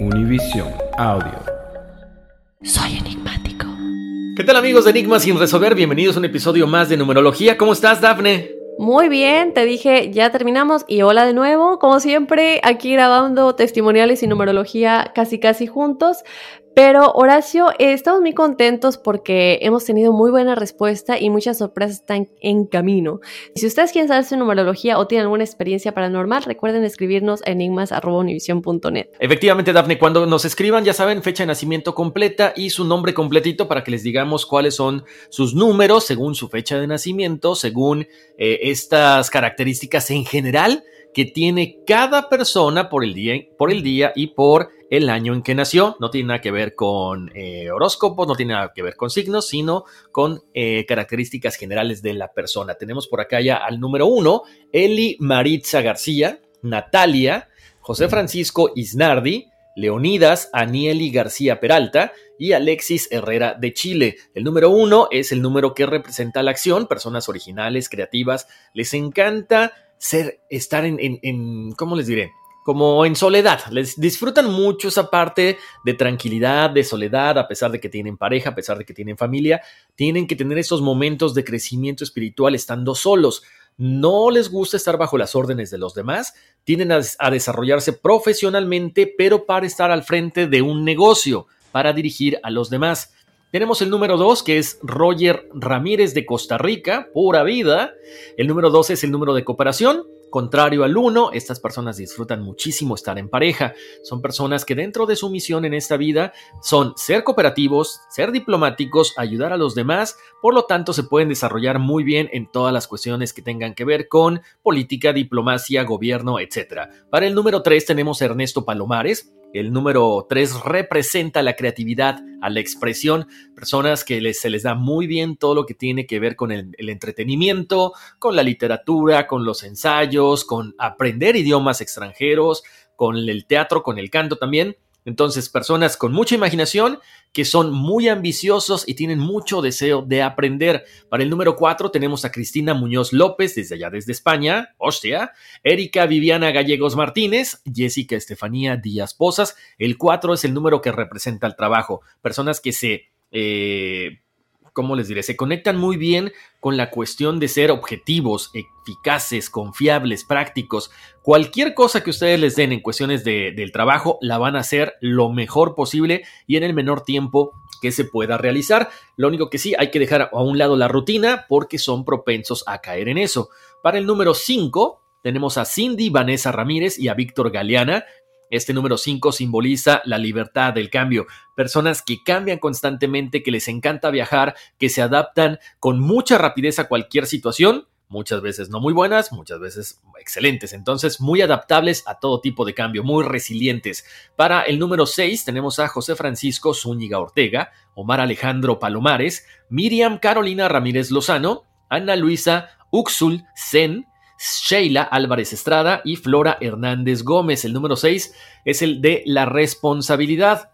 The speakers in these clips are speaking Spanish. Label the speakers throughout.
Speaker 1: Univision Audio.
Speaker 2: Soy enigmático.
Speaker 3: ¿Qué tal amigos de Enigmas sin resolver? Bienvenidos a un episodio más de numerología. ¿Cómo estás, Dafne?
Speaker 2: Muy bien, te dije, ya terminamos y hola de nuevo, como siempre, aquí grabando testimoniales y numerología casi casi juntos. Pero Horacio, eh, estamos muy contentos porque hemos tenido muy buena respuesta y muchas sorpresas están en camino. Si ustedes quieren saber su numerología o tienen alguna experiencia paranormal, recuerden escribirnos a enigmas.univision.net.
Speaker 3: Efectivamente, Dafne, cuando nos escriban, ya saben, fecha de nacimiento completa y su nombre completito para que les digamos cuáles son sus números según su fecha de nacimiento, según eh, estas características en general que tiene cada persona por el día, por el día y por el año en que nació. No tiene nada que ver con eh, horóscopos, no tiene nada que ver con signos, sino con eh, características generales de la persona. Tenemos por acá ya al número uno, Eli Maritza García, Natalia, José Francisco Isnardi, Leonidas Anieli García Peralta y Alexis Herrera de Chile. El número uno es el número que representa la acción, personas originales, creativas, les encanta ser, estar en, en, en, ¿cómo les diré? Como en soledad. Les disfrutan mucho esa parte de tranquilidad, de soledad, a pesar de que tienen pareja, a pesar de que tienen familia. Tienen que tener esos momentos de crecimiento espiritual estando solos. No les gusta estar bajo las órdenes de los demás. Tienen a, a desarrollarse profesionalmente, pero para estar al frente de un negocio, para dirigir a los demás. Tenemos el número 2, que es Roger Ramírez de Costa Rica, pura vida. El número 2 es el número de cooperación. Contrario al 1, estas personas disfrutan muchísimo estar en pareja. Son personas que dentro de su misión en esta vida son ser cooperativos, ser diplomáticos, ayudar a los demás, por lo tanto se pueden desarrollar muy bien en todas las cuestiones que tengan que ver con política, diplomacia, gobierno, etc. Para el número 3 tenemos a Ernesto Palomares, el número 3 representa la creatividad, a la expresión, personas que se les da muy bien todo lo que tiene que ver con el, entretenimiento, con la literatura, con los ensayos, con aprender idiomas extranjeros, con el teatro, con el canto también. Entonces, personas con mucha imaginación que son muy ambiciosos y tienen mucho deseo de aprender. Para el número 4 tenemos a Cristina Muñoz López, desde allá desde España, hostia, Erika Viviana Gallegos Martínez, Jessica Estefanía Díaz Posas. El 4 es el número que representa el trabajo. Personas que se... Eh, ¿cómo les diré? Se conectan muy bien con la cuestión de ser objetivos, eficaces, confiables, prácticos. Cualquier cosa que ustedes les den en cuestiones de, del trabajo, la van a hacer lo mejor posible y en el menor tiempo que se pueda realizar. Lo único que sí, hay que dejar a un lado la rutina porque son propensos a caer en eso. Para el número 5, tenemos a Cindy Vanessa Ramírez y a Víctor Galeana, este número 5 simboliza la libertad del cambio. Personas que cambian constantemente, que les encanta viajar, que se adaptan con mucha rapidez a cualquier situación, muchas veces no muy buenas, muchas veces excelentes. Entonces, muy adaptables a todo tipo de cambio, muy resilientes. Para el número 6 tenemos a José Francisco Zúñiga Ortega, Omar Alejandro Palomares, Miriam Carolina Ramírez Lozano, Ana Luisa Uxul Zen, Sheila Álvarez Estrada y Flora Hernández Gómez. El número 6 es el de la responsabilidad.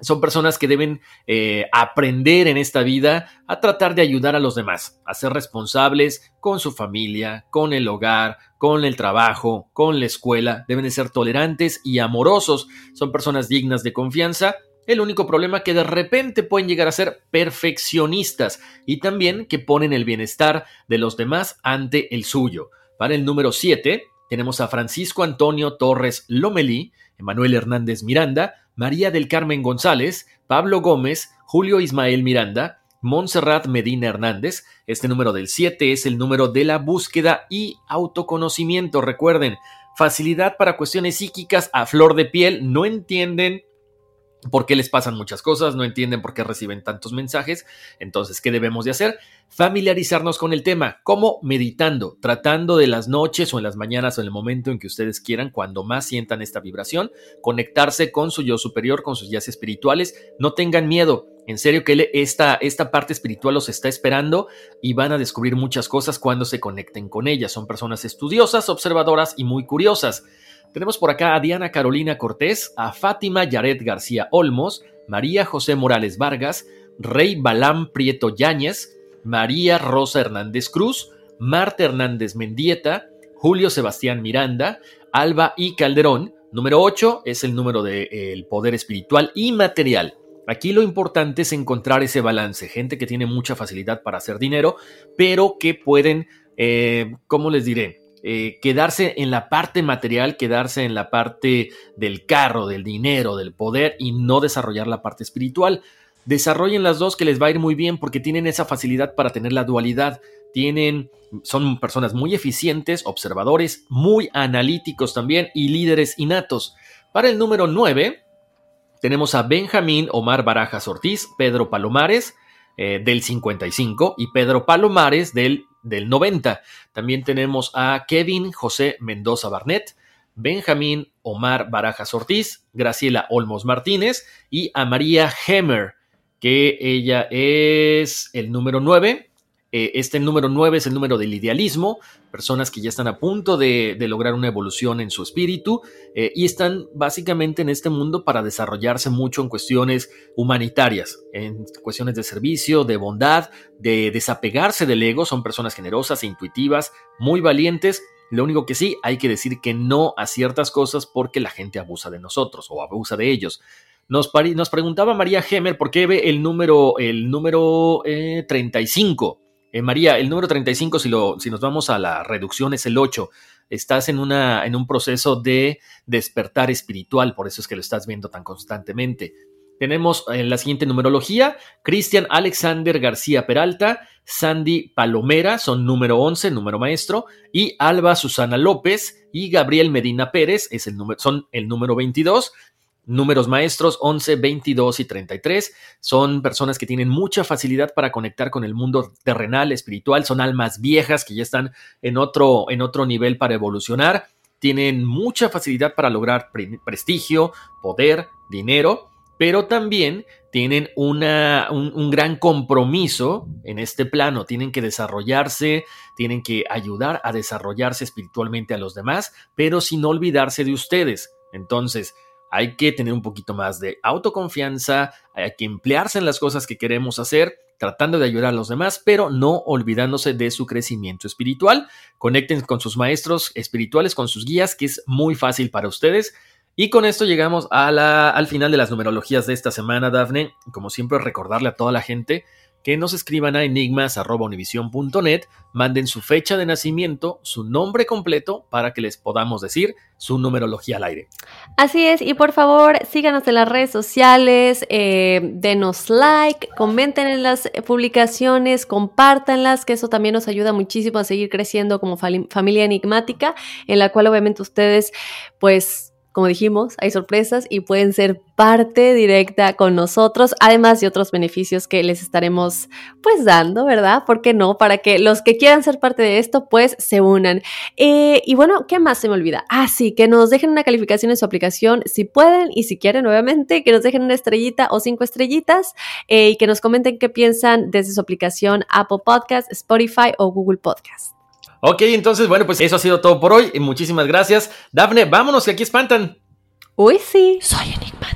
Speaker 3: Son personas que deben eh, aprender en esta vida a tratar de ayudar a los demás, a ser responsables con su familia, con el hogar, con el trabajo, con la escuela. Deben de ser tolerantes y amorosos. Son personas dignas de confianza. El único problema que de repente pueden llegar a ser perfeccionistas y también que ponen el bienestar de los demás ante el suyo. Para el número 7 tenemos a Francisco Antonio Torres Lomelí, Emanuel Hernández Miranda, María del Carmen González, Pablo Gómez, Julio Ismael Miranda, Montserrat Medina Hernández. Este número del 7 es el número de la búsqueda y autoconocimiento. Recuerden, facilidad para cuestiones psíquicas a flor de piel. No entienden por qué les pasan muchas cosas, no entienden por qué reciben tantos mensajes. Entonces, ¿qué debemos de hacer? Familiarizarnos con el tema, como meditando, tratando de las noches o en las mañanas o en el momento en que ustedes quieran, cuando más sientan esta vibración, conectarse con su yo superior, con sus guías espirituales. No tengan miedo. En serio que esta, esta parte espiritual los está esperando y van a descubrir muchas cosas cuando se conecten con ella. Son personas estudiosas, observadoras y muy curiosas. Tenemos por acá a Diana Carolina Cortés, a Fátima Yaret García Olmos, María José Morales Vargas, Rey Balán Prieto Yáñez, María Rosa Hernández Cruz, Marta Hernández Mendieta, Julio Sebastián Miranda, Alba y Calderón. Número 8 es el número del poder espiritual y material. Aquí lo importante es encontrar ese balance, gente que tiene mucha facilidad para hacer dinero, pero que pueden, eh, ¿cómo les diré? Eh, quedarse en la parte material, quedarse en la parte del carro, del dinero, del poder y no desarrollar la parte espiritual. Desarrollen las dos que les va a ir muy bien porque tienen esa facilidad para tener la dualidad. Tienen, son personas muy eficientes, observadores, muy analíticos también y líderes innatos. Para el número 9 tenemos a Benjamín Omar Barajas Ortiz, Pedro Palomares, eh, del 55 y Pedro Palomares del del 90. También tenemos a Kevin José Mendoza Barnett, Benjamín Omar Barajas Ortiz, Graciela Olmos Martínez y a María Hemmer, que ella es el número 9 eh, este número 9 es el número del idealismo, personas que ya están a punto de, lograr una evolución en su espíritu eh, y están básicamente en este mundo para desarrollarse mucho en cuestiones humanitarias, en cuestiones de servicio, de bondad, de desapegarse del ego. Son personas generosas e intuitivas, muy valientes. Lo único que sí, hay que decir que no a ciertas cosas porque la gente abusa de nosotros o abusa de ellos. Nos, preguntaba María Gemer por qué ve el número, el número 35. Eh, eh, María, el número 35, si, lo, si nos vamos a la reducción, es el 8. Estás en, una, en un proceso de despertar espiritual, por eso es que lo estás viendo tan constantemente. Tenemos en la siguiente numerología, Cristian Alexander García Peralta, Sandy Palomera, son número 11, número maestro, y Alba Susana López y Gabriel Medina Pérez, es el número, son el número 22. Números maestros 11, 22 y 33 son personas que tienen mucha facilidad para conectar con el mundo terrenal, espiritual, son almas viejas que ya están en otro, en otro nivel para evolucionar, tienen mucha facilidad para lograr prestigio, poder, dinero, pero también tienen una, un, un, gran compromiso en este plano, tienen que desarrollarse, tienen que ayudar a desarrollarse espiritualmente a los demás, pero sin olvidarse de ustedes. Entonces, hay que tener un poquito más de autoconfianza, hay que emplearse en las cosas que queremos hacer, tratando de ayudar a los demás, pero no olvidándose de su crecimiento espiritual. Conecten con sus maestros espirituales, con sus guías, que es muy fácil para ustedes. Y con esto llegamos al final de las numerologías de esta semana, Dafne. Como siempre, recordarle a toda la gente que nos escriban a enigmas.univision.net, manden su fecha de nacimiento, su nombre completo, para que les podamos decir su numerología al aire.
Speaker 2: Así es, y por favor síganos en las redes sociales, eh, denos like, comenten en las publicaciones, compártanlas, que eso también nos ayuda muchísimo a seguir creciendo como familia enigmática, en la cual obviamente ustedes pues como dijimos, hay sorpresas y pueden ser parte directa con nosotros, además de otros beneficios que les estaremos pues dando, ¿verdad? ¿Por qué no? Para que los que quieran ser parte de esto pues se unan. Eh, y bueno, ¿qué más se me olvida? Ah, sí, que nos dejen una calificación en su aplicación si pueden y si quieren, obviamente, que nos dejen una estrellita o cinco estrellitas eh, y que nos comenten qué piensan desde su aplicación Apple Podcast, Spotify o Google Podcast.
Speaker 3: Ok, entonces, bueno, pues eso ha sido todo por hoy. Muchísimas gracias. Dafne, vámonos, que aquí espantan.
Speaker 2: Uy, sí. Soy enigmático.